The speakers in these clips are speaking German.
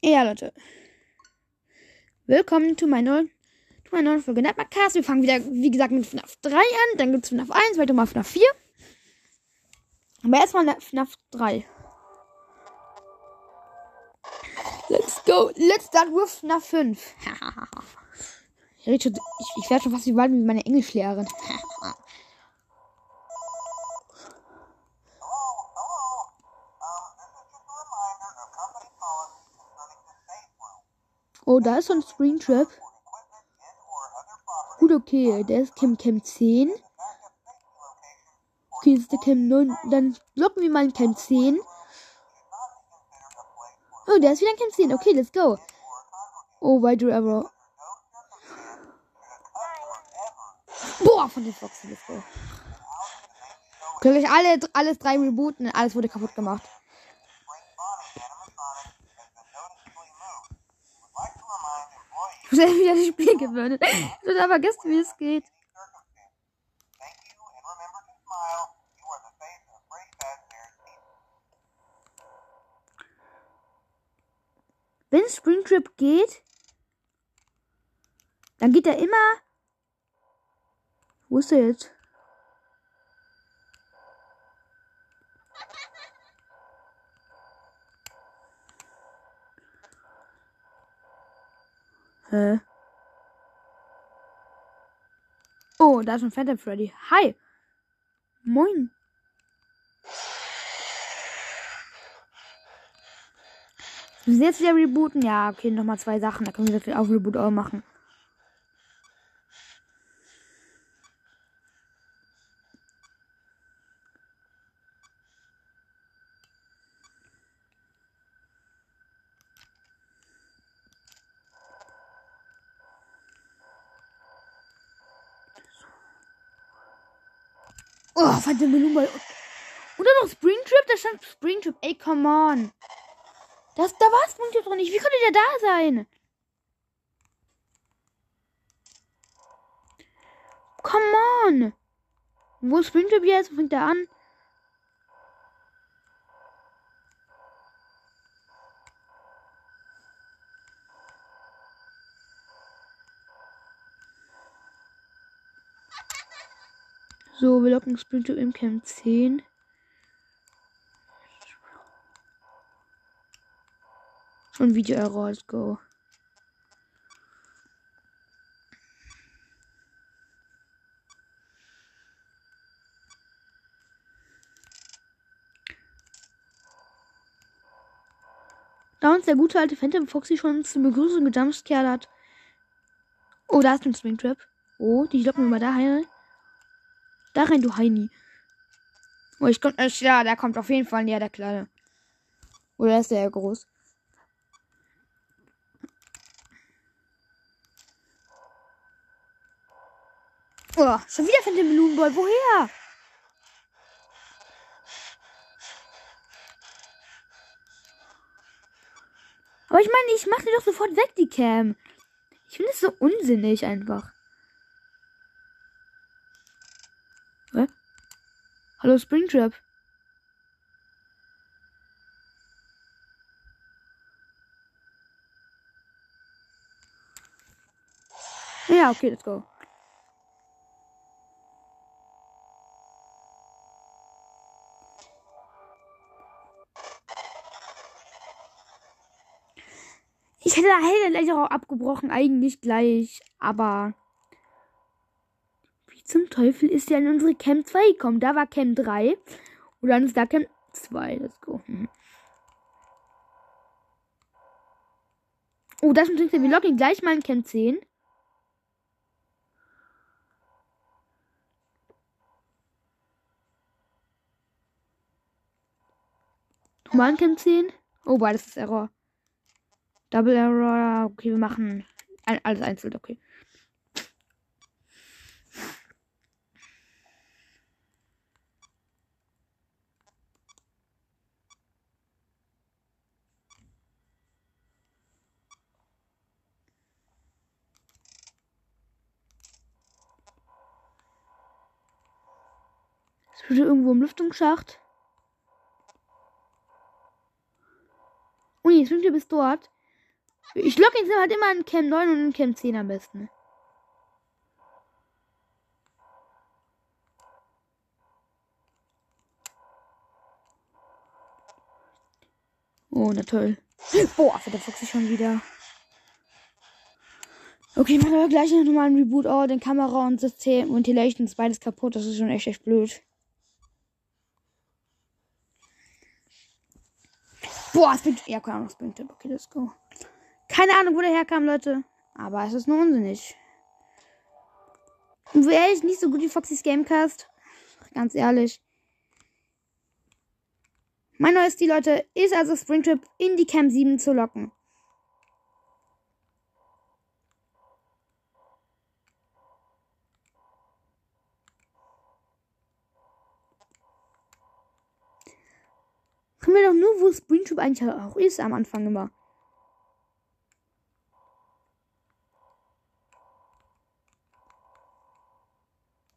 Ja, Leute. Willkommen zu meiner neuen, zu meiner neuen Folge Netmarkcast. Wir fangen wieder, wie gesagt, mit FNAF 3 an. Dann gibt es FNAF 1, weiter mal FNAF 4. Aber erstmal FNAF 3. Let's go. Let's start with FNAF 5. ich, ich, werde schon fast wie bald mit meiner Englischlehrerin. Oh, da ist so ein Springtrap. Gut, okay. Der ist Cam Cam 10. Okay, ist der Cam 9. Dann locken wir mal in Cam 10. Oh, der ist wieder in Cam 10. Okay, let's go. Oh, why do ever. Boah, von den Foxen, let's go. Können ich alle, alles drei rebooten. Alles wurde kaputt gemacht. Ich habe wieder das Spiel gewöhnt. Ich habe vergessen, wie es geht. Wenn Springtrip geht, dann geht er immer. Wo ist er jetzt? Hä? Oh, da ist ein Phantom Freddy. Hi. Moin. Müssen jetzt wieder rebooten? Ja, okay, nochmal zwei Sachen. Da können wir das auf Reboot auch machen. Oh, verdammt, Nummer. Und dann noch Springtrip, da stand Springtrip. Ey, come on. Das, da war Springtrip doch nicht. Wie konnte der da sein? Come on. Wo ist Springtrip jetzt? Wo fängt der an? So, wir locken Sprinter im Camp 10. Und Video Error, let's go. Da uns der gute alte Phantom Foxy schon zur Begrüßung gejumpscared hat. Oh, da ist ein Springtrap. Oh, die locken wir mal da rein. Da rein, du Heini. Oh, ich komm, äh, ja, der kommt auf jeden Fall näher, der Kleine. Oder ist der groß? Oh, schon wieder von dem Balloonboy. Woher? Aber ich meine, ich mache doch sofort weg, die Cam. Ich finde es so unsinnig einfach. Hallo Springtrap. Ja, okay, let's go. Ich hätte da gleich auch abgebrochen, eigentlich gleich, aber zum Teufel ist er in unsere Camp 2 gekommen? Da war Camp 3. Und dann ist da Camp 2. Let's go. Hm. Oh, das ist wir loggen gleich mal in Camp 10. Nochmal in Camp 10. Oh, das ist Error. Double Error. Okay, wir machen alles einzeln. Okay. Bitte irgendwo im Lüftungsschacht. Oh nee, sind wir bis dort. Ich logge jetzt halt immer in Cam 9 und in Cam 10 am besten. Oh, na toll. Boah, der Fuchs ist schon wieder. Okay, ich mache aber gleich noch mal einen Reboot. Oh, den Kamera und System und Ventilation ist beides kaputt. Das ist schon echt, echt blöd. Boah, es bringt. Ja, keine Ahnung, es bringt. Okay, let's go. Keine Ahnung, wo der herkam, Leute. Aber es ist nur unsinnig. Und wäre ich nicht so gut wie Foxys Gamecast. Ganz ehrlich. Mein neues Ziel, Leute, ist also Springtrip in die Cam 7 zu locken. Können wir doch nur, wo Springtrip eigentlich auch ist, am Anfang immer.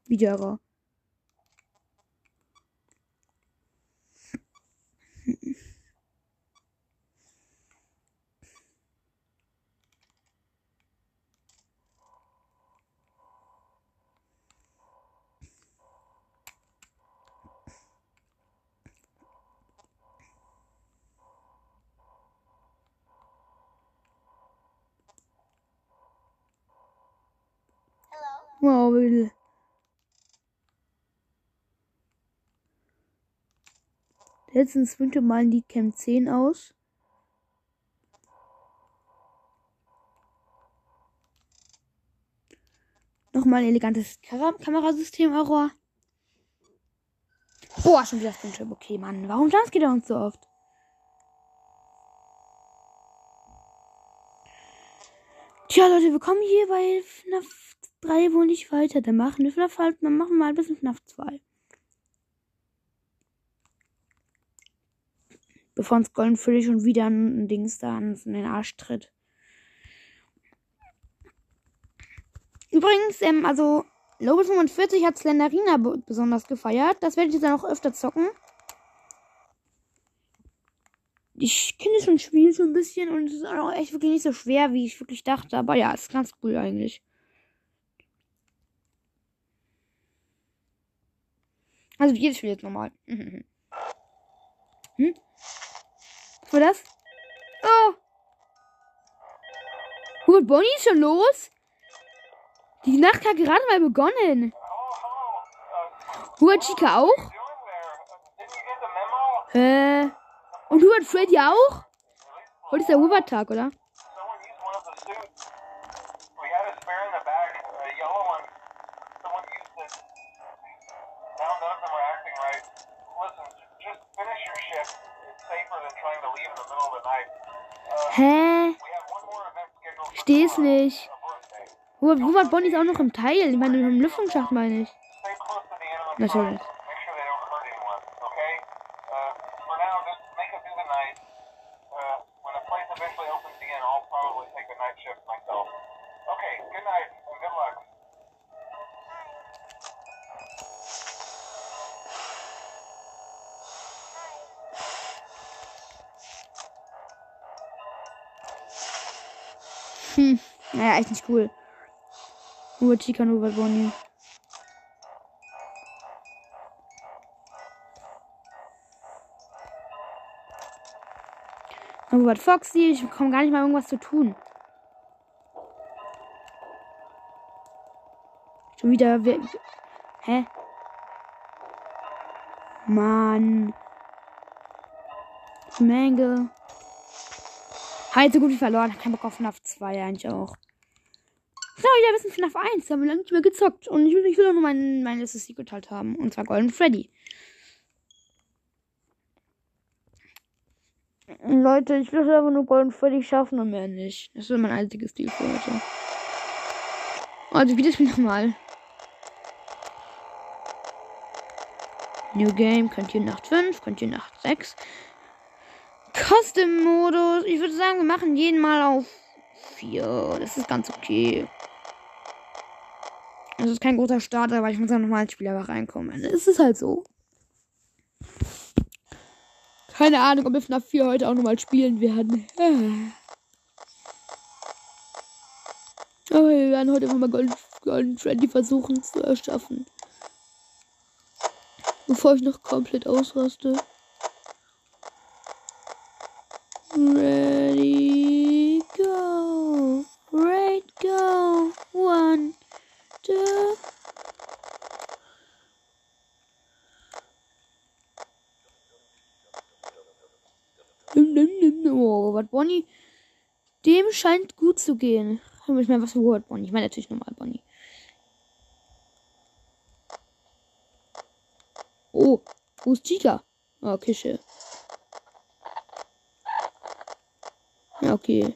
Wiederer. Will. Letztens sprintet mal die Cam 10 aus. Nochmal ein elegantes Kam Kamerasystem, Error. Boah, schon wieder Springtrap. Okay, Mann. Warum geht er uns so oft? Tja, Leute, wir kommen hier bei FNAF 3 wohl nicht weiter. Dann machen wir FNAF halt, dann machen wir mal ein bisschen FNAF 2. Bevor uns Golden Freddy schon wieder ein Dings da in den Arsch tritt. Übrigens, ähm, also Lobos 45 hat Slenderina besonders gefeiert. Das werde ich jetzt dann auch öfter zocken. Ich kenne schon Spiel so ein bisschen und es ist auch echt wirklich nicht so schwer, wie ich wirklich dachte. Aber ja, ist ganz cool eigentlich. Also jedes Spiel jetzt normal. hm? Was war das? Oh! Gut, Bonnie ist schon los? Die Nacht hat gerade mal begonnen. Hubert Chica auch? Äh. Und Hubert Freddy auch? Heute ist der Hubert-Tag, oder? Hä? Steh's nicht. Hubert Bonnie ist auch noch im Teil. Ich meine, im Lüftungsschacht meine ich. Natürlich. Cool. Nur Chica, nur Bonnie. Robert Foxy, ich bekomme gar nicht mal irgendwas zu tun. Schon wieder. Hä? Mann. Menge. Halt so gut wie verloren. Kein Bock auf FNAF 2 eigentlich auch. Glaube, wieder ein bisschen FNAF 1. Da haben wir lange nicht mehr gezockt. Und ich will, ich will auch nur mein, mein letztes Secret halt haben. Und zwar Golden Freddy. Leute, ich will einfach nur Golden Freddy schaffen und mehr nicht. Das ist mein einziges Ziel für heute. Also, wie das Spiel nochmal. New Game, könnt ihr Nacht 5, könnt ihr Nacht 6. Custom-Modus. Ich würde sagen, wir machen jeden mal auf 4. Das ist ganz okay. Das ist kein großer Starter, aber ich muss ja nochmal als Spieler reinkommen. Es ist halt so. Keine Ahnung, ob wir FNAF 4 heute auch nochmal spielen werden. Aber wir werden heute mal Golden, Golden Freddy versuchen zu erschaffen. Bevor ich noch komplett ausraste. Ready, go. Right, go. One, two. Oh, was Bonnie. Dem scheint gut zu gehen. Ich meine, was für Word Bonnie? Ich meine natürlich normal Bonnie. Oh, wo ist Chica? Oh, Kische. Ja, okay.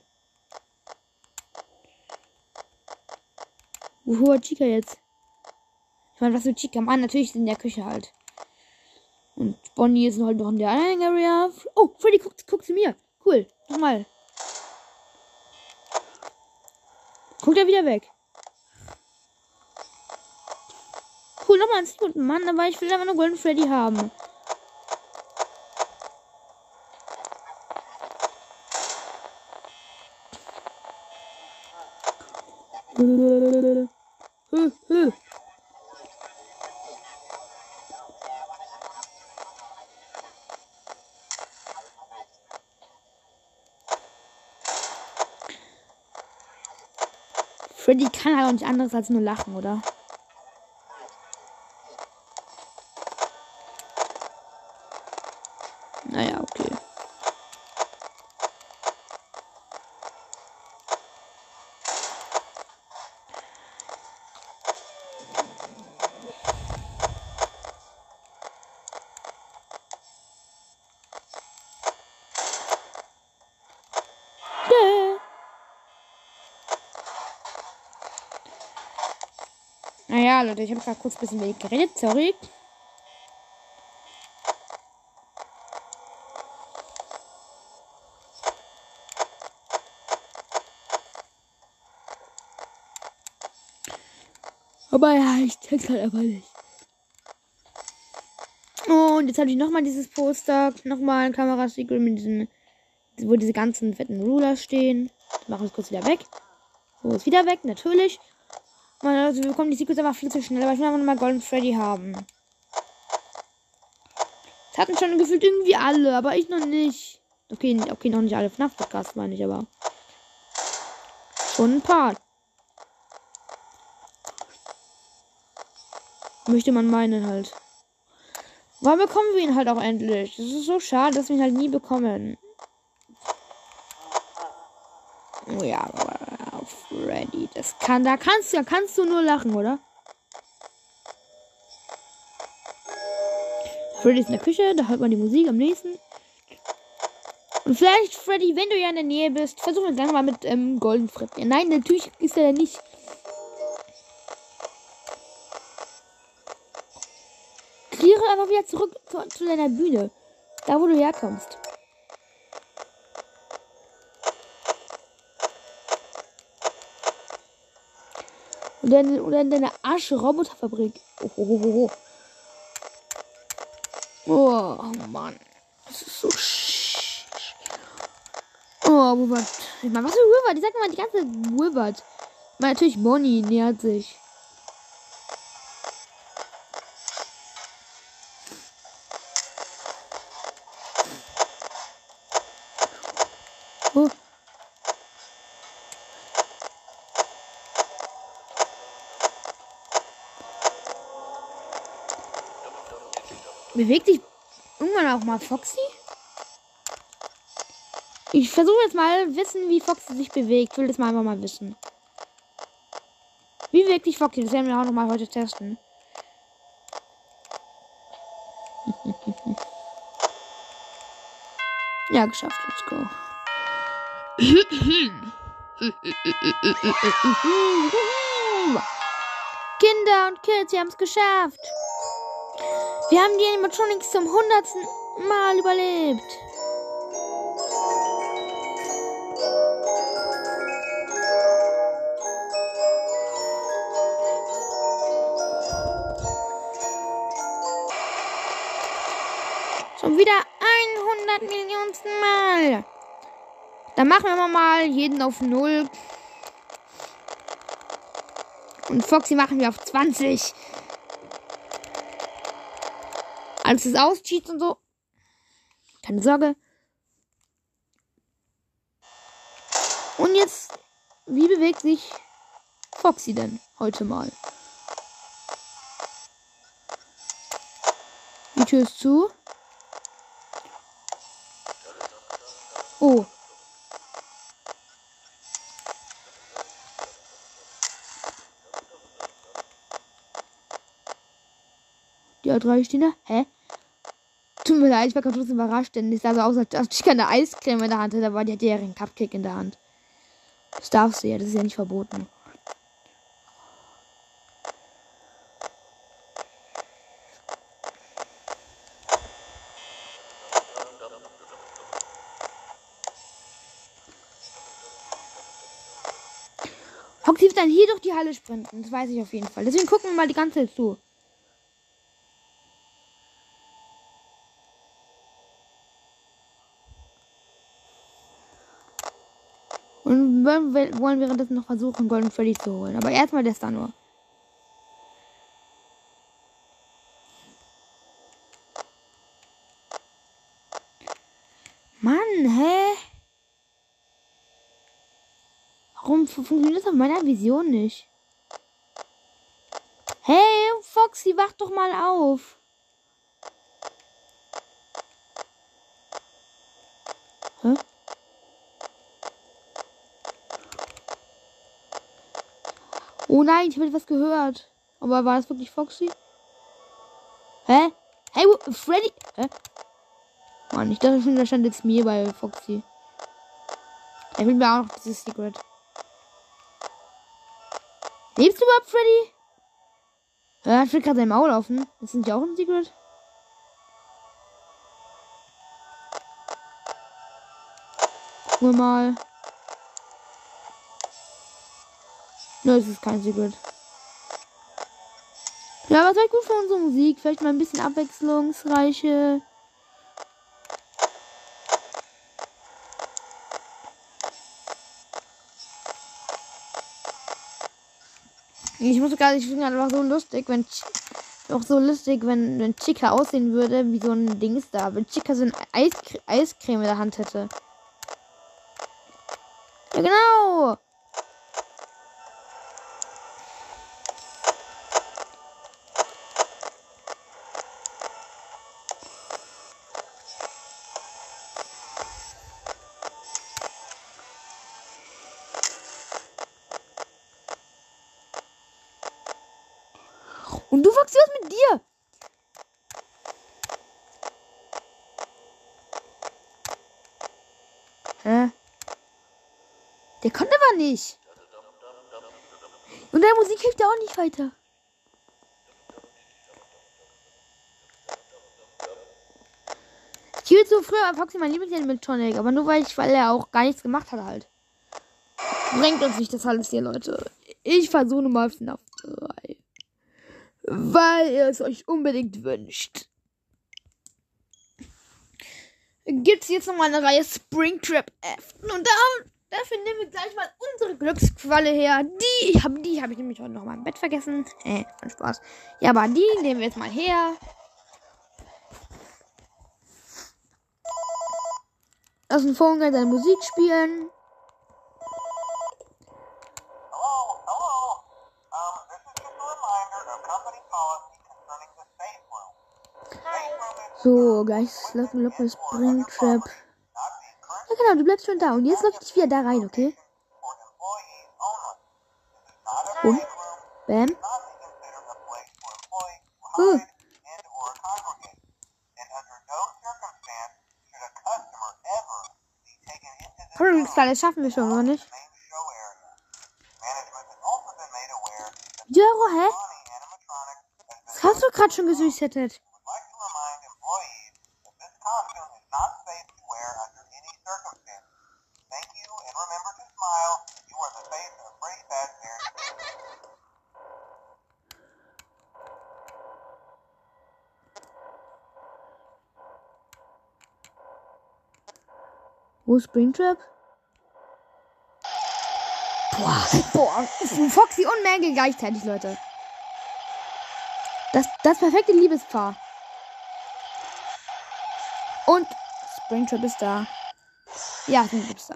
Wo hat Chica jetzt? Ich meine, was für Chica? Mann, natürlich ist in der Küche halt. Und Bonnie ist halt noch in der anderen Area. Oh, Freddy guckt, guckt zu mir. Cool. Nochmal. Guckt er wieder weg. Cool, nochmal ein Sekunden, Mann, aber ich will einfach nur Golden Freddy haben. Freddy kann halt auch nicht anderes als nur lachen, oder? Naja, okay. Dä. Naja, Leute, ich habe gerade kurz ein bisschen wenig geredet, sorry. Aber ja, ich check's halt einfach nicht. Und jetzt habe ich nochmal dieses Poster, nochmal ein Kamerasecret mit diesen, wo diese ganzen fetten Ruler stehen. Das mache ich kurz wieder weg. So, ist wieder weg, natürlich. Also wir bekommen die Secrets einfach viel zu schnell, aber ich will einfach nochmal Golden Freddy haben. Das hatten schon gefühlt irgendwie alle, aber ich noch nicht. Okay, okay, noch nicht alle FNAF-Podcasts meine ich, aber. Schon ein paar. Möchte man meinen halt. Wann bekommen wir ihn halt auch endlich? Das ist so schade, dass wir ihn halt nie bekommen. Oh ja, aber Freddy, das kann, da kannst du, da kannst du nur lachen, oder? Freddy ist in der Küche, da hört man die Musik am nächsten. Und vielleicht, Freddy, wenn du ja in der Nähe bist, versuchen wir einfach mal mit ähm, Golden Freddy. Nein, natürlich ist er nicht. Kehre einfach wieder zurück zu, zu deiner Bühne. Da, wo du herkommst. Oder in, oder in deiner Arsch-Roboterfabrik. Oh, oh, oh, oh. oh, Mann. Das ist so sch Oh, war Ich meine, was für Wilbert? Ich sag mal die ganze Wilbert. Ich meine, natürlich Bonnie nähert sich. Bewegt sich irgendwann auch mal Foxy? Ich versuche jetzt mal wissen, wie Foxy sich bewegt. Ich will das mal einfach mal wissen. Wie bewegt sich Foxy? Das werden wir auch noch mal heute testen. ja, geschafft. Let's go. Kinder und Kids, sie haben es geschafft. Wir haben die Animatronics zum hundertsten Mal überlebt. Schon wieder 100 Millionsten Mal. Dann machen wir mal jeden auf Null. Und Foxy machen wir auf 20. Alles ist aus, Cheats und so. Keine Sorge. Und jetzt, wie bewegt sich Foxy denn heute mal? Die Tür ist zu. Oh. Die A3 stehen da. Hä? Tut mir leid, ich war trotzdem überrascht, denn es sah so aus, als ich keine Eiscreme in der Hand hatte, aber die hatte ja einen Cupcake in der Hand. Das darfst du ja, das ist ja nicht verboten. Foxy wird dann hier durch die Halle sprinten, das weiß ich auf jeden Fall. Deswegen gucken wir mal die ganze Zeit zu. Und wir wollen währenddessen noch versuchen, Golden Freddy zu holen. Aber erstmal der Star nur. Mann, hä? Warum funktioniert das auf meiner Vision nicht? Hey, Foxy, wach doch mal auf. Hä? Oh nein, ich habe etwas gehört. Aber war das wirklich Foxy? Hä? Hey, Freddy? Hä? Mann, ich dachte schon, da stand jetzt mir bei Foxy. Er will mir auch noch dieses Secret. Lebst du überhaupt, Freddy? Ja, ich will gerade sein Maul laufen. Das sind ja auch ein Secret. Gucken wir mal. Ne, es ist kein Secret. Ja, was wäre gut für unsere Musik? Vielleicht mal ein bisschen abwechslungsreiche. Ich muss gerade, ich finde einfach so lustig, wenn auch so lustig, wenn, wenn Chica aussehen würde wie so ein Dings da. Wenn Chica so ein Eis, Eiscreme in der Hand hätte. Ja, genau. Nicht. Und der Musik hilft ja auch nicht weiter. Ich hielt so früher Foxy mein Lieblingsanimation, aber nur weil ich, weil er auch gar nichts gemacht hat halt. Bringt uns nicht das alles hier, Leute. Ich versuche mal FNAF 3 weil ihr es euch unbedingt wünscht. Gibt es jetzt nochmal eine Reihe Springtrap F. Und da, dafür nehmen wir gleich mal unsere Glücksqualle her. Die habe die hab ich nämlich heute noch mal im Bett vergessen. Äh, Spaß. Ja, aber die nehmen wir jetzt mal her. Aus dem Phone seine Musik spielen. So, gleich Slap Locker Springtrap. Ja genau, du bleibst schon da. Und jetzt läuft ich wieder da rein, okay? Und? Bam. Uh. Komm, das schaffen wir schon, oder nicht? Jero, hä? Das hast du gerade schon gesüßtet. Wo ist Springtrap? Boah, boah. Foxy und Mangle gleichzeitig, Leute. Das, das perfekte Liebespaar. Und Springtrap ist da. Ja, Springtrap ist da.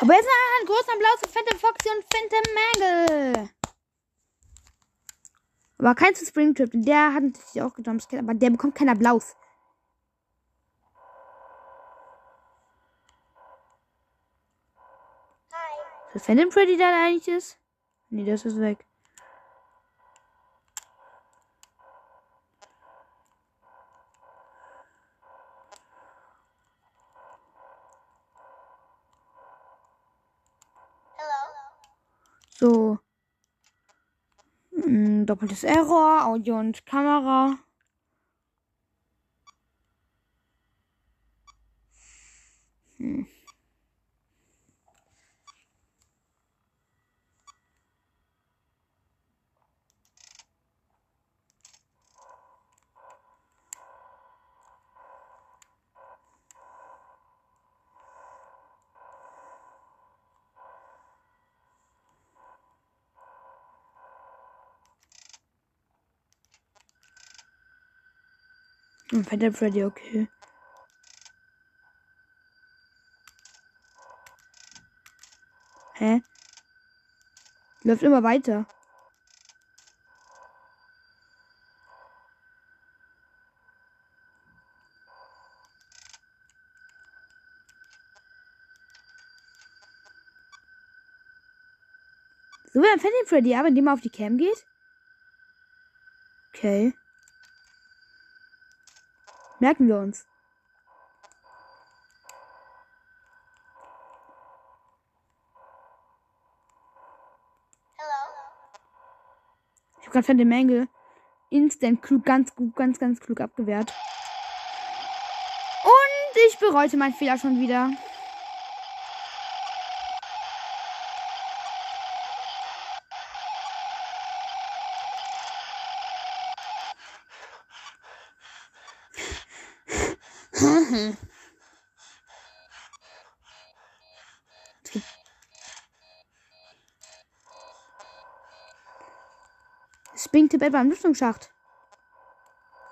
Aber jetzt noch ein großer Applaus für Phantom Foxy und Phantom Mangle. Aber kein zu Springtrap, der hat natürlich auch gejumpscared, aber der bekommt keinen Applaus. Ist das Phantom Freddy, da eigentlich ist? Nee, das ist weg. So. Doppeltes Error, Audio und Kamera. Hm. Phantom Freddy, okay. Hä? Läuft immer weiter. So, dann Phantom Freddy ab, indem er auf die Cam geht. Okay. Merken wir uns. Ich habe gerade von der Menge instant klug, ganz gut, ganz, ganz klug abgewehrt. Und ich bereute meinen Fehler schon wieder. Springtipp etwa im Lüftungsschacht.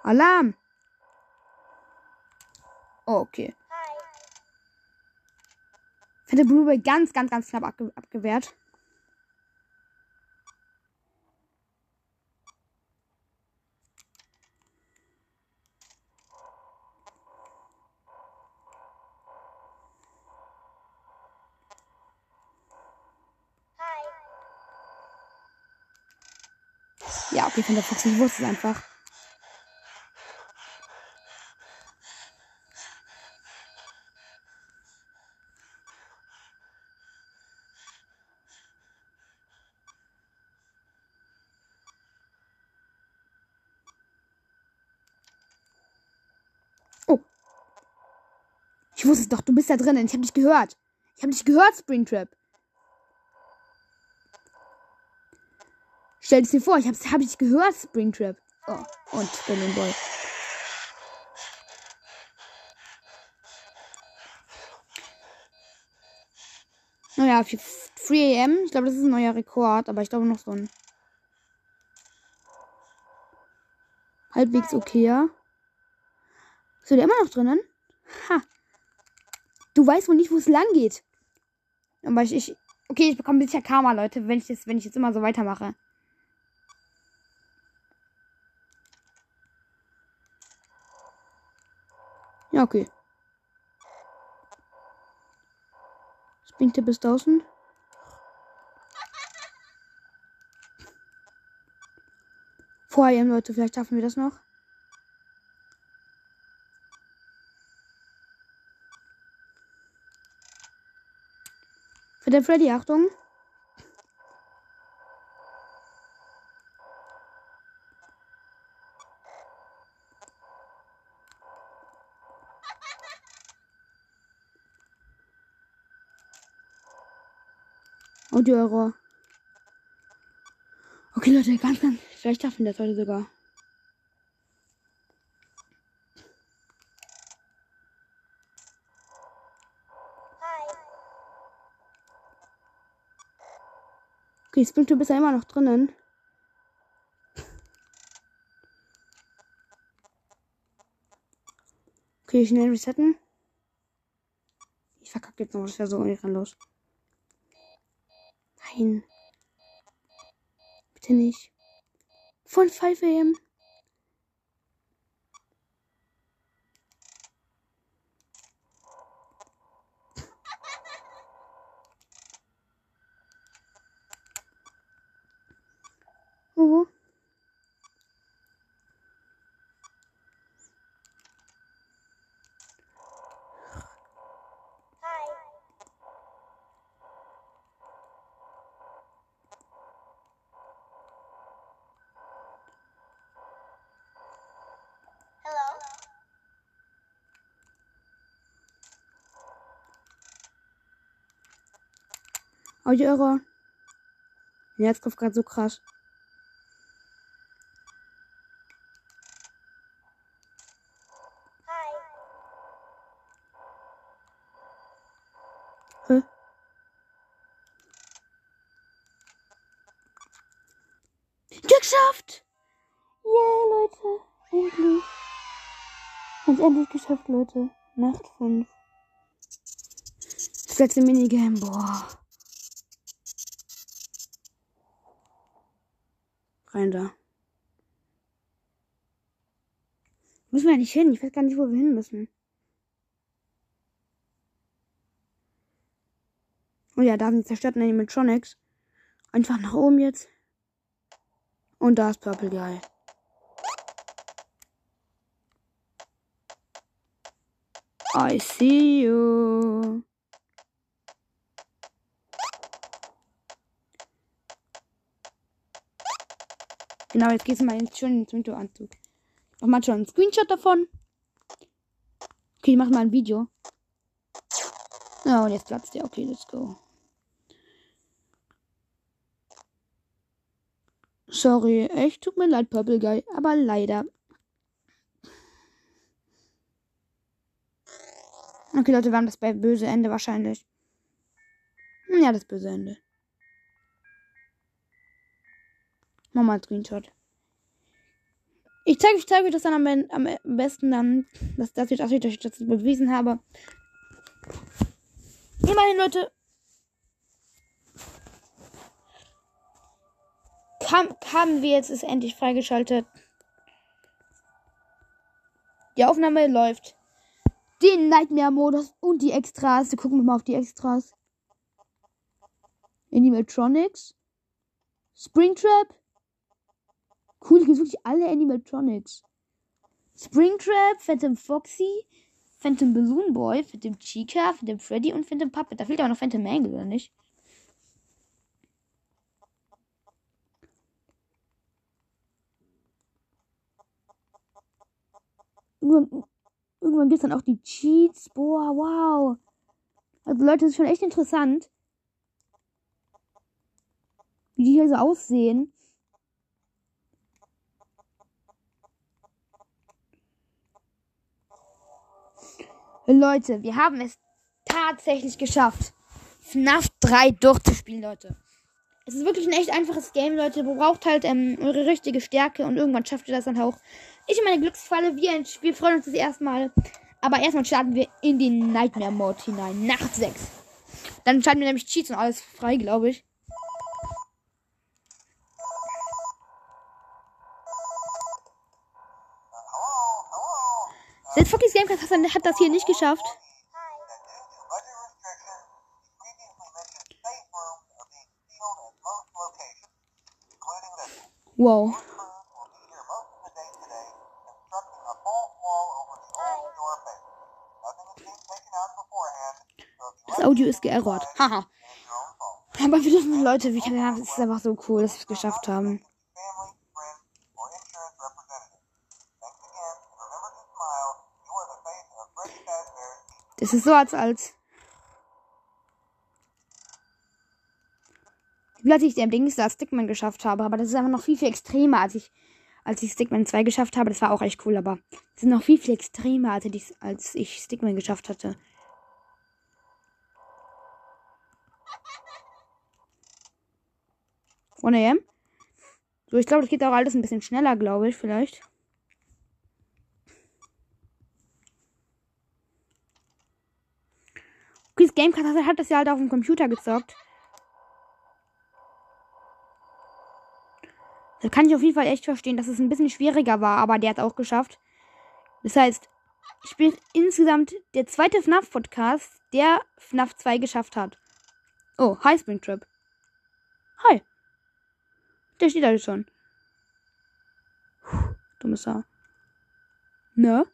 Alarm! Oh, okay. Fette Blueberry ganz, ganz, ganz knapp abge abgewehrt. Von der Fuchs, ich wusste es einfach. Oh. Ich wusste es doch, du bist da drinnen. Ich habe dich gehört. Ich habe dich gehört, Springtrap. Stell dir vor, ich hab's, hab ich gehört, Springtrap. Oh, und Golden Boy. Naja, 3 am. Ich glaube, das ist ein neuer Rekord, aber ich glaube noch so ein halbwegs okayer. Ist der immer noch drinnen? Ha. Du weißt wohl nicht, wo es lang geht. Aber ich, ich okay, ich bekomme bisher Karma, Leute, wenn ich das, wenn ich jetzt immer so weitermache. Okay. Springt er bis draußen? Vorher, Leute, vielleicht schaffen wir das noch. Für der Freddy, Achtung. Audio-Error. Okay, Leute, ganz, ganz. Vielleicht schaffen wir das heute sogar. Okay, Springtube ist ja immer noch drinnen. Okay, schnell resetten. Ich verkacke jetzt noch, das wäre so irgendwann los. Nein. Bitte nicht. Von 5 am. Oh. Audio-Error. Mein Herz kommt gerade so krass. Hä? Geschafft! Yeah, Leute. Endlich. Ganz endlich geschafft, Leute. Nacht 5. Das letzte Minigame, boah. Rein da. Müssen wir nicht hin? Ich weiß gar nicht, wo wir hin müssen. Oh ja, da sind zerstörten Animatronics. Einfach nach oben jetzt. Und da ist Purple Guy. I see you. Genau, jetzt gehst du mal ins schönen Winter-Anzug. Mach mal schon einen Screenshot davon. Okay, ich mach mal ein Video. Ja, und jetzt platzt der. Okay, let's go. Sorry, echt tut mir leid, Purple Guy, aber leider. Okay, Leute, wir haben das bei böse Ende wahrscheinlich. Ja, das böse Ende. Mach mal Screenshot. Ich zeige ich zeig euch das dann am, am besten dann, dass, dass, ich, dass ich das bewiesen habe. Immerhin, Leute. Kam, haben wir jetzt ist endlich freigeschaltet. Die Aufnahme läuft. Den Nightmare-Modus und die Extras. Gucken wir mal auf die Extras. Animatronics. Springtrap. Cool, hier gibt wirklich alle Animatronics. Springtrap, Phantom Foxy, Phantom Balloon Boy, Phantom Chica, Phantom Freddy und Phantom Puppet. Da fehlt aber noch Phantom Mangle, oder nicht? Irgendwann, irgendwann gibt es dann auch die Cheats. Boah, wow. Also Leute, das ist schon echt interessant. Wie die hier so aussehen. Leute, wir haben es tatsächlich geschafft, FNAF 3 durchzuspielen, Leute. Es ist wirklich ein echt einfaches Game, Leute. Ihr braucht halt ähm, eure richtige Stärke und irgendwann schafft ihr das dann auch. Ich meine Glücksfalle, wir, wir freuen uns das erstmal. Aber erstmal starten wir in den Nightmare Mode hinein. Nacht 6. Dann schalten wir nämlich Cheats und alles frei, glaube ich. Selbst Foxys Gamecast hat das hier nicht geschafft. Wow. Das Audio ist geerrort. Haha. Aber wir dürfen Leute, wie kann es ist einfach so cool, dass wir es geschafft haben. Das ist so, als als. Als ich den Dings da Stickman geschafft habe, aber das ist einfach noch viel, viel extremer, als ich, als ich Stickman 2 geschafft habe. Das war auch echt cool, aber das ist noch viel, viel extremer, als ich, als ich Stickman geschafft hatte. 1 am. So, ich glaube, das geht auch alles ein bisschen schneller, glaube ich, vielleicht. Das Gamecast hat das ja halt auf dem Computer gezockt. Da kann ich auf jeden Fall echt verstehen, dass es ein bisschen schwieriger war, aber der hat auch geschafft. Das heißt, ich bin insgesamt der zweite FNAF-Podcast, der FNAF 2 geschafft hat. Oh, hi Springtrap. Hi. Der steht da schon. Puh, dummes Haar. Ne?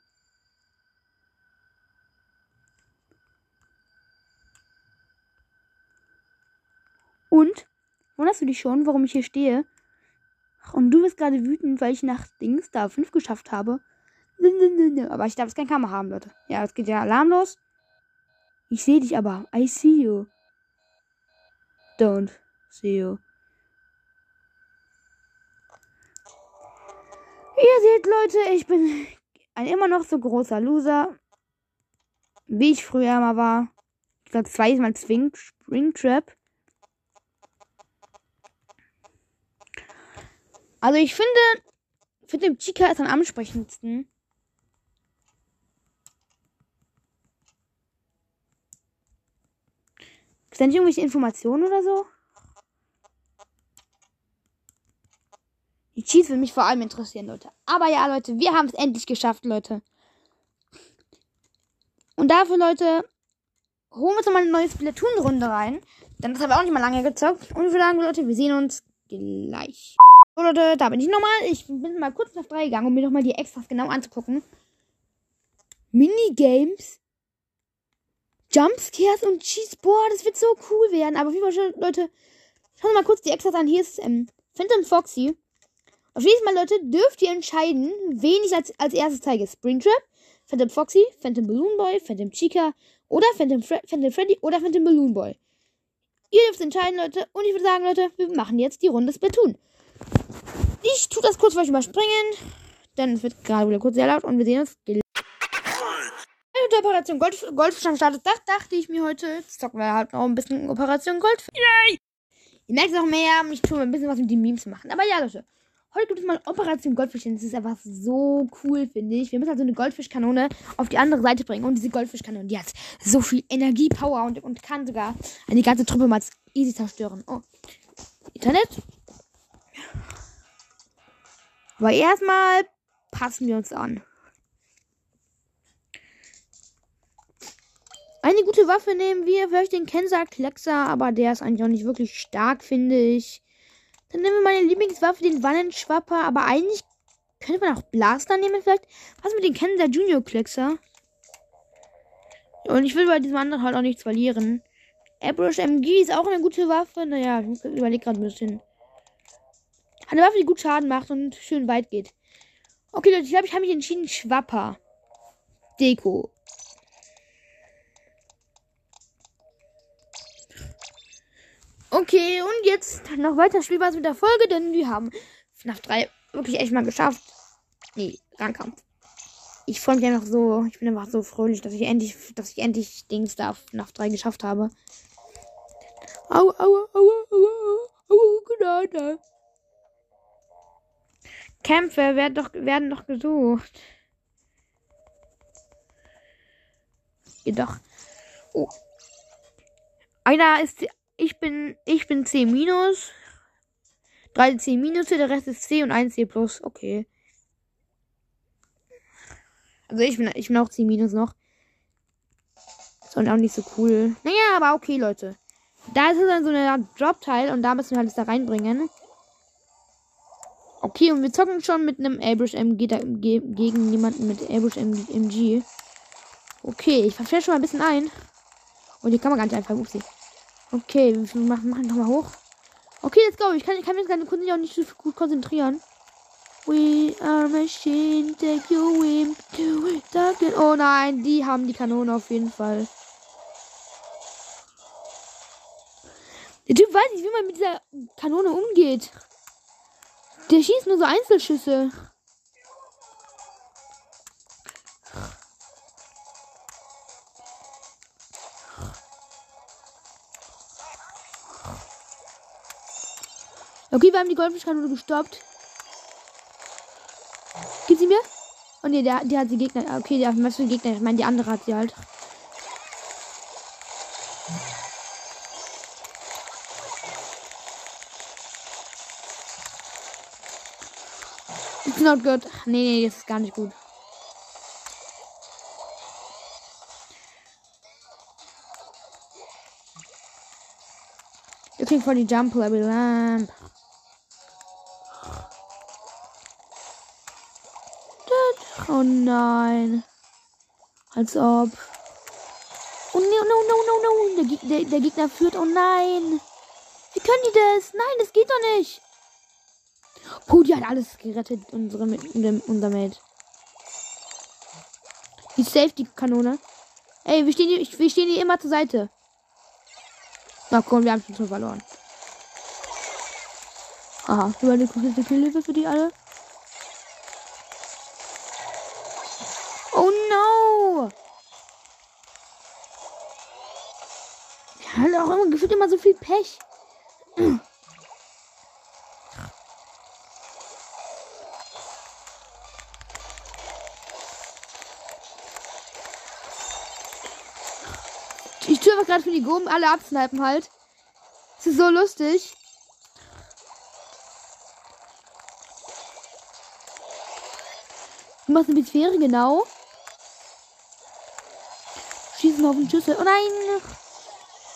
Und? Wunderst du dich schon, warum ich hier stehe? Und du bist gerade wütend, weil ich nach Dings da 5 geschafft habe. Aber ich darf es kein Kamera haben, Leute. Ja, es geht ja alarmlos. Ich sehe dich aber. I see you. Don't see you. Ihr seht, Leute, ich bin ein immer noch so großer Loser, wie ich früher mal war. Ich glaube, zweimal Springtrap. Also ich finde, für den Chica ist am ansprechendsten. Sind irgendwelche Informationen oder so? Die Cheats würde mich vor allem interessieren, Leute. Aber ja, Leute, wir haben es endlich geschafft, Leute. Und dafür, Leute, holen wir uns nochmal eine neue Splatoon-Runde rein. Dann das haben wir auch nicht mal lange gezockt. Und wir sagen, Leute, wir sehen uns gleich. So, Leute, da bin ich nochmal. Ich bin mal kurz nach drei gegangen, um mir nochmal die Extras genau anzugucken. Minigames. Jumpscares und Cheese. Boah, das wird so cool werden. Aber wie Fall, Leute, schauen wir mal kurz die Extras an. Hier ist ähm, Phantom Foxy. Auf jeden Fall, Leute, dürft ihr entscheiden, wen ich als, als erstes zeige. Springtrap, Phantom Foxy, Phantom Balloon Boy, Phantom Chica oder Phantom, Fre Phantom Freddy oder Phantom Balloon Boy. Ihr dürft entscheiden, Leute. Und ich würde sagen, Leute, wir machen jetzt die Runde Splatoon. Ich tue das kurz für euch überspringen. Denn es wird gerade wieder kurz sehr laut und wir sehen uns gleich. Mit Operation Gold, Goldfisch am Start. Das dachte ich mir heute. Jetzt zocken wir halt noch ein bisschen Operation Goldfisch. Yay! Ihr merkt es auch mehr. Ich tue ein bisschen was mit den Memes machen. Aber ja, Leute. Heute gibt es mal Operation Goldfisch. Das ist einfach so cool, finde ich. Wir müssen halt so eine Goldfischkanone auf die andere Seite bringen. Und diese Goldfischkanone, die hat so viel Energie, Power und, und kann sogar eine ganze Truppe mal easy zerstören. Oh. Internet. Aber erstmal passen wir uns an. Eine gute Waffe nehmen wir. Vielleicht den Kenser Kleckser, aber der ist eigentlich auch nicht wirklich stark, finde ich. Dann nehmen wir meine Lieblingswaffe, den Wannenschwapper. Aber eigentlich könnte man auch Blaster nehmen, vielleicht. Was mit dem Kenser Junior Kleckser? Und ich will bei diesem anderen halt auch nichts verlieren. Airbrush MG ist auch eine gute Waffe. Naja, ich überlege gerade ein bisschen. Eine Waffe, die gut Schaden macht und schön weit geht. Okay, Leute, ich glaube, ich habe mich entschieden. Schwapper. Deko. Okay, und jetzt noch weiter Spielbares mit der Folge, denn wir haben FNAF 3 wirklich echt mal geschafft. Nee, Rangkampf. Ich freue mich einfach so, ich bin einfach so fröhlich, dass ich endlich, dass ich endlich Dings da FNAF 3 geschafft habe. Au, au, au, au, au, au, Gnade. Kämpfe werden doch, werden doch gesucht. Jedoch. Oh. Einer ist. Ich bin. Ich bin C minus. Drei C minus, der Rest ist C und ein C plus. Okay. Also ich bin, ich bin auch C minus noch. Ist auch nicht so cool. Naja, aber okay, Leute. Da ist dann so eine Drop-Teil und da müssen wir alles da reinbringen. Okay, und wir zocken schon mit einem Airbrush MG da, ge gegen jemanden mit Airbrush MG. Okay, ich verfälle schon mal ein bisschen ein. Und die kann man gar nicht einfach. Upsi. Okay, wir machen, machen nochmal hoch. Okay, let's go. Ich kann, ich kann mich gerade nicht auch nicht so gut konzentrieren. We are machine, take you in, do it Oh nein, die haben die Kanone auf jeden Fall. Der Typ weiß nicht, wie man mit dieser Kanone umgeht. Der schießt nur so Einzelschüsse. Okay, wir haben die Goldfischkanone gestoppt. Gib sie mir? Oh ne, der, der hat die Gegner. Okay, der was für Gegner? Ich meine, die andere hat sie halt. Not good. Nee, nee, das ist gar nicht gut. Looking for the jump level lamp. Oh nein. Als ob. Oh no, no, no, no, no. Der, der, der Gegner führt. Oh nein. Wie können die das? Nein, das geht doch nicht. Puh, die hat alles gerettet, unsere, unser, Mate. Die safe die Kanone. Ey, wir stehen, hier, wir stehen hier immer zur Seite. Na komm, wir haben schon verloren. Aha, du eine komplette Killliste für die alle. Oh no! Ja, hat auch immer gefühlt immer so viel Pech. Gerade für die Gurben alle absnipen halt. Das ist so lustig. Du machst eine Sphäre genau. Schießen auf den Schüssel. Oh nein!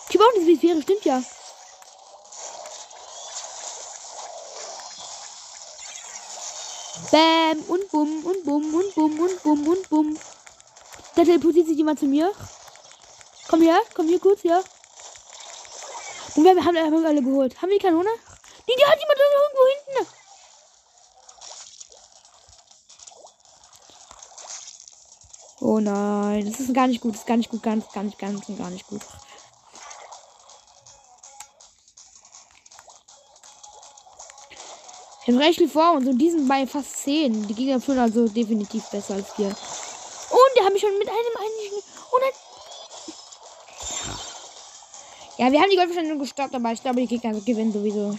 Ich habe auch eine Sphäre, stimmt ja. Bam und bumm und bumm und bumm und bumm und bumm. Da teleportiert sich jemand zu mir. Komm her, komm hier kurz, ja. Und wir haben, haben alle geholt. Haben wir die Kanone? Nee, die hat jemand irgendwo hinten. Oh nein, das ist gar nicht gut, das ist gar nicht gut, ganz, nicht, ganz, gar nicht gut. Wir haben recht viel vor und die sind bei fast 10. Die Gegner fühlen also definitiv besser als wir. Und die haben mich schon mit einem einzigen. Oh nein. Ja, wir haben die Goldverschwendung gestoppt, aber ich glaube, die Gegner gewinnen sowieso.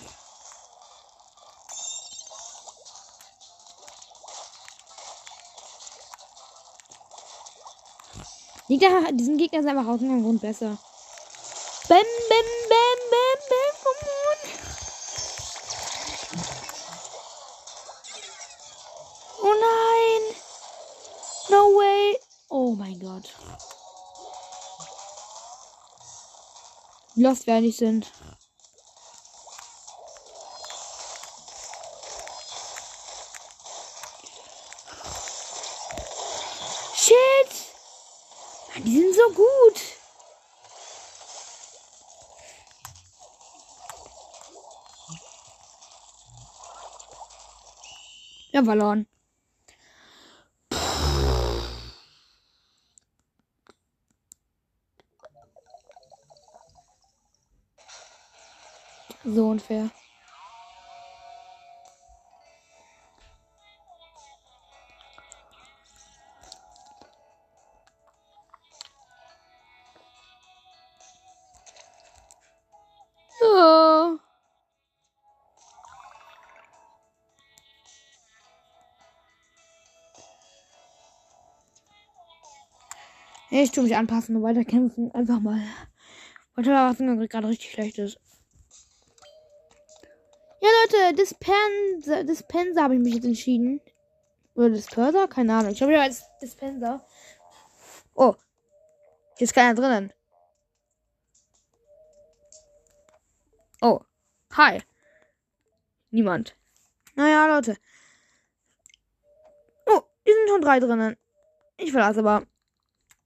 Die Gegner, diesen Gegner sind einfach aus irgendeinem Grund besser. Bam, bam, bam, bam, bam, come on. Oh nein. No way. Oh mein Gott. Lost wir eigentlich sind. Shit. Mann, die sind so gut. Haben verloren. So unfair. Ich tue mich anpassen und weiter kämpfen. Einfach mal. Weiter was gerade richtig schlecht ist. Leute, Dispenser, Dispenser habe ich mich jetzt entschieden. Oder Disperser? Keine Ahnung. Ich habe ja als Dispenser. Oh. Hier ist keiner drinnen. Oh. Hi. Niemand. Naja, Leute. Oh, hier sind schon drei drinnen. Ich verlasse aber.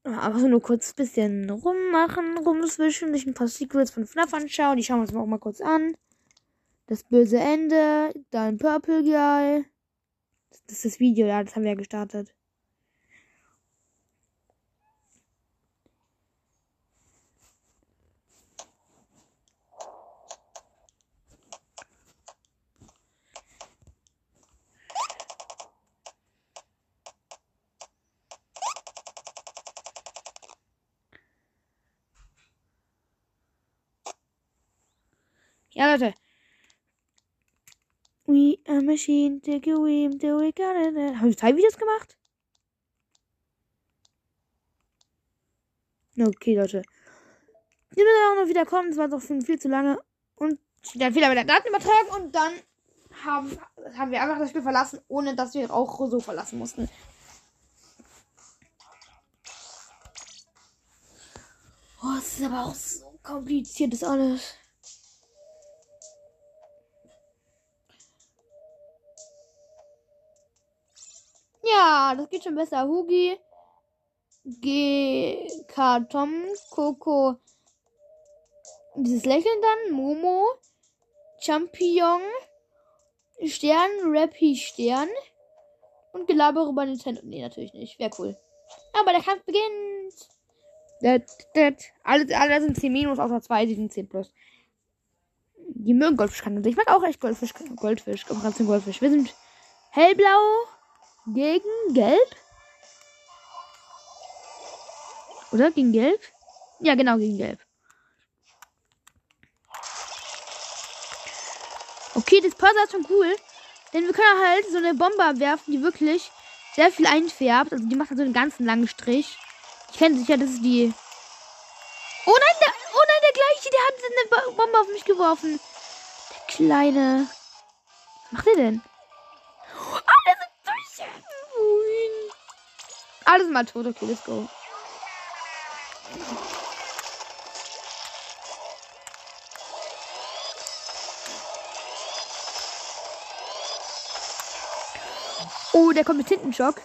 Aber nur kurz ein bisschen rummachen, rumswischen, sich ein paar Secrets von FNAF anschauen. Die schauen wir uns auch mal kurz an. Das böse Ende, dann Purple Guy. Das ist das Video, ja, das haben wir ja gestartet. Ja, Leute. Machine, take away, do we got it. Habe ich zwei Videos gemacht? Okay, Leute. Die müssen auch noch wieder kommen. Das war doch viel zu lange. Und Dann wieder mit der Datenübertragung und dann haben, haben wir einfach das Spiel verlassen, ohne dass wir auch so verlassen mussten. Oh, es ist aber auch so kompliziert, das alles. Ja, das geht schon besser. Hugi, G, K, Tom, Coco, dieses Lächeln dann, Momo, Champion, Stern, Rappy, Stern und Gelabere über Nintendo. Nee, natürlich nicht. Wäre cool. Aber der Kampf beginnt. Das, das, alle, alle sind 10 minus, außer zwei, die sind 10 plus. Die mögen Goldfischkanäle. Ich mag auch echt Goldfisch. Goldfisch. Goldfisch. Wir sind hellblau gegen gelb. Oder? Gegen gelb? Ja, genau, gegen gelb. Okay, das Puzzle ist schon cool. Denn wir können halt so eine Bombe abwerfen, die wirklich sehr viel einfärbt. Also die macht halt so einen ganzen langen Strich. Ich kenne sicher, das ist die. Oh nein, der, oh nein, der gleiche, der hat eine Bo- Bombe auf mich geworfen. Der kleine. Was macht er denn? Alles mal tot, okay, let's go. Oh, der kommt mit Tintenschock.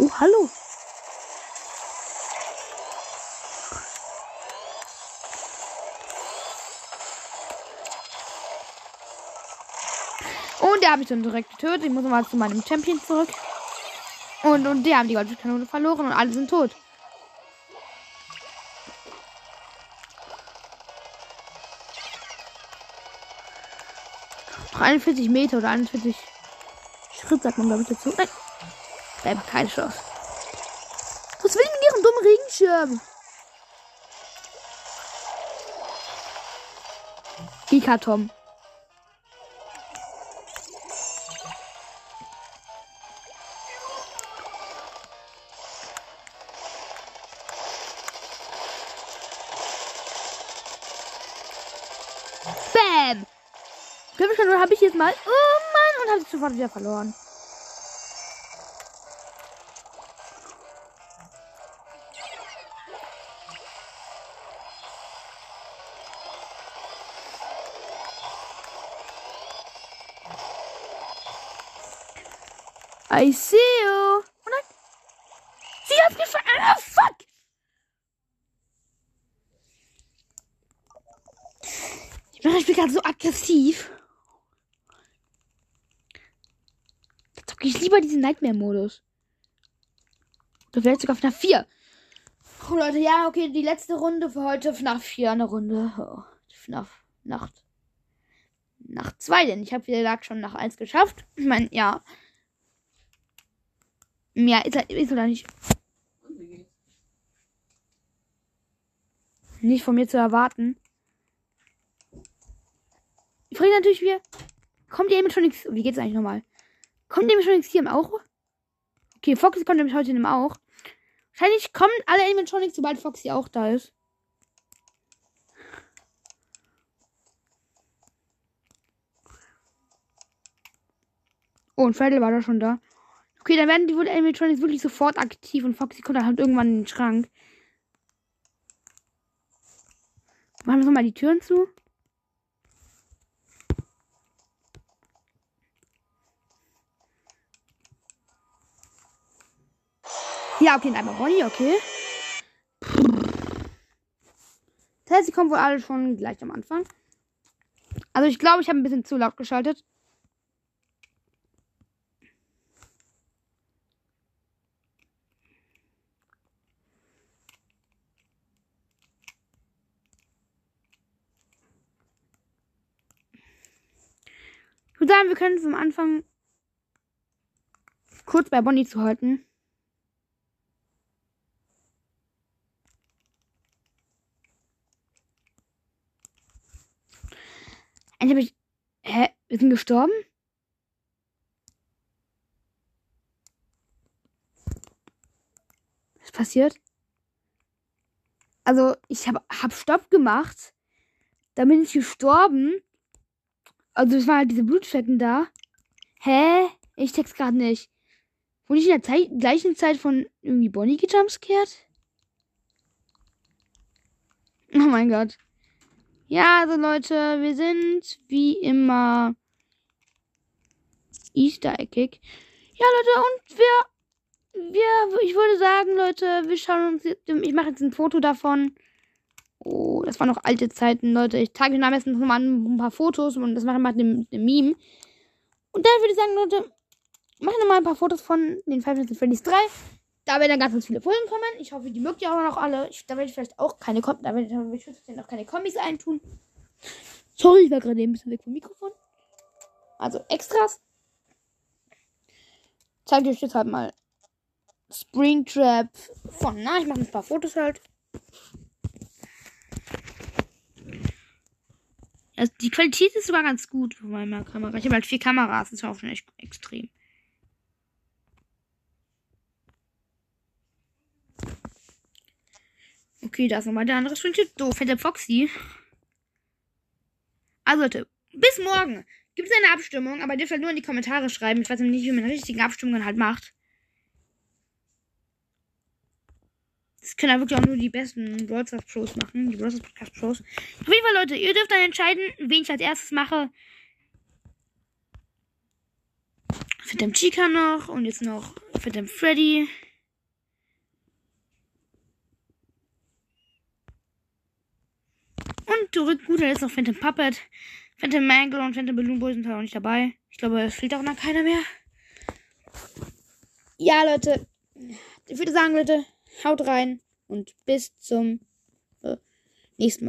Oh, hallo. Und der habe ich dann direkt getötet. Ich muss mal zu meinem Champion zurück. Und, und die haben die Goldkanone verloren und alle sind tot. Noch 41 Meter oder 41 Schritt, sagt man, glaube ich, dazu. Nein. Hat keine Chance. Was will die mit ihrem dummen Regenschirm? Gika Tom. Glückwunsch, habe ich jetzt mal. Oh Mann! Und habe sofort wieder verloren. I see you. Oh nein. Sie hat ver... Ah, fuck! Ich bin gerade so aggressiv. Da zocke ich lieber diesen Nightmare-Modus. Oder vielleicht sogar FNAF 4. Oh Leute, ja, okay, die letzte Runde für heute. FNAF 4, eine Runde. Oh, FNAF Nacht. Nacht 2, denn ich habe wie gesagt schon nach 1 geschafft. Ich meine, ja. Ja, ist, ist oder nicht. Nicht von mir zu erwarten. Ich frage natürlich wieder. Kommt die Animatronics. Wie geht's eigentlich nochmal? Kommt die Animatronics hier im auch? Okay, Foxy kommt nämlich heute im auch. Wahrscheinlich kommen alle Animatronics, sobald Foxy auch da ist. Oh, und Freddy war da schon da. Okay, dann werden die wohl Animatronics wirklich sofort aktiv und Foxy kommt dann halt irgendwann in den Schrank. Machen wir nochmal die Türen zu. Ja, okay, einmal Bonnie, okay. Das heißt, sie kommen wohl alle schon gleich am Anfang. Also ich glaube, ich habe ein bisschen zu laut geschaltet. Ich würde sagen, wir können vom Anfang kurz bei Bonnie zu halten. Eigentlich habe ich. Hä? Wir sind gestorben? Was passiert? Also, ich habe hab Stopp gemacht. Dann bin ich gestorben. Also, es waren halt diese Blutflecken da. Hä? Ich check's gerade nicht. Wurde ich in der Zeit, gleichen Zeit von irgendwie Bonnie gejumpscared? Oh mein Gott. Ja, also Leute, wir sind wie immer Easter Eggig. Ja, Leute, und wir, wir, ich würde sagen, Leute, wir schauen uns, jetzt, ich mache jetzt ein Foto davon. Oh, das waren noch alte Zeiten, Leute. Ich zeige euch am besten nochmal ein paar Fotos und das mache ich mal dem, dem Meme. Und dann würde ich sagen, Leute, mache ich nochmal ein paar Fotos von den Five Nights at Freddy's 3. Da werden dann ganz, ganz viele Folgen kommen. Ich hoffe, die mögt ihr auch noch alle. Ich, da werde ich vielleicht auch keine, da werde ich noch keine Kombis eintun. Sorry, ich war gerade ein bisschen weg vom Mikrofon. Also Extras. Zeige ich euch jetzt halt mal Springtrap von, na, ich mache ein paar Fotos halt. Also die Qualität ist sogar ganz gut von meiner Kamera. Ich habe halt vier Kameras, das ist auch schon echt extrem. Okay, da ist nochmal der andere Screenshot. So, fette Foxy. Also Leute, bis morgen. Gibt es eine Abstimmung, aber ihr dürft halt nur in die Kommentare schreiben. Ich weiß nicht, wie man richtigen Abstimmungen halt macht. Das können ja wirklich auch nur die besten Broadcast Pros machen. Die Broadcast Podcast Pros. Auf jeden Fall, Leute, ihr dürft dann entscheiden, wen ich als erstes mache. Phantom Chica noch und jetzt noch Phantom Freddy. Und zurück guter ist noch Phantom Puppet. Phantom Mangle und Phantom Balloon Boy sind halt auch nicht dabei. Ich glaube, es fehlt auch noch keiner mehr. Ja, Leute. Ich würde sagen, Leute, haut rein und bis zum äh, nächsten Mal.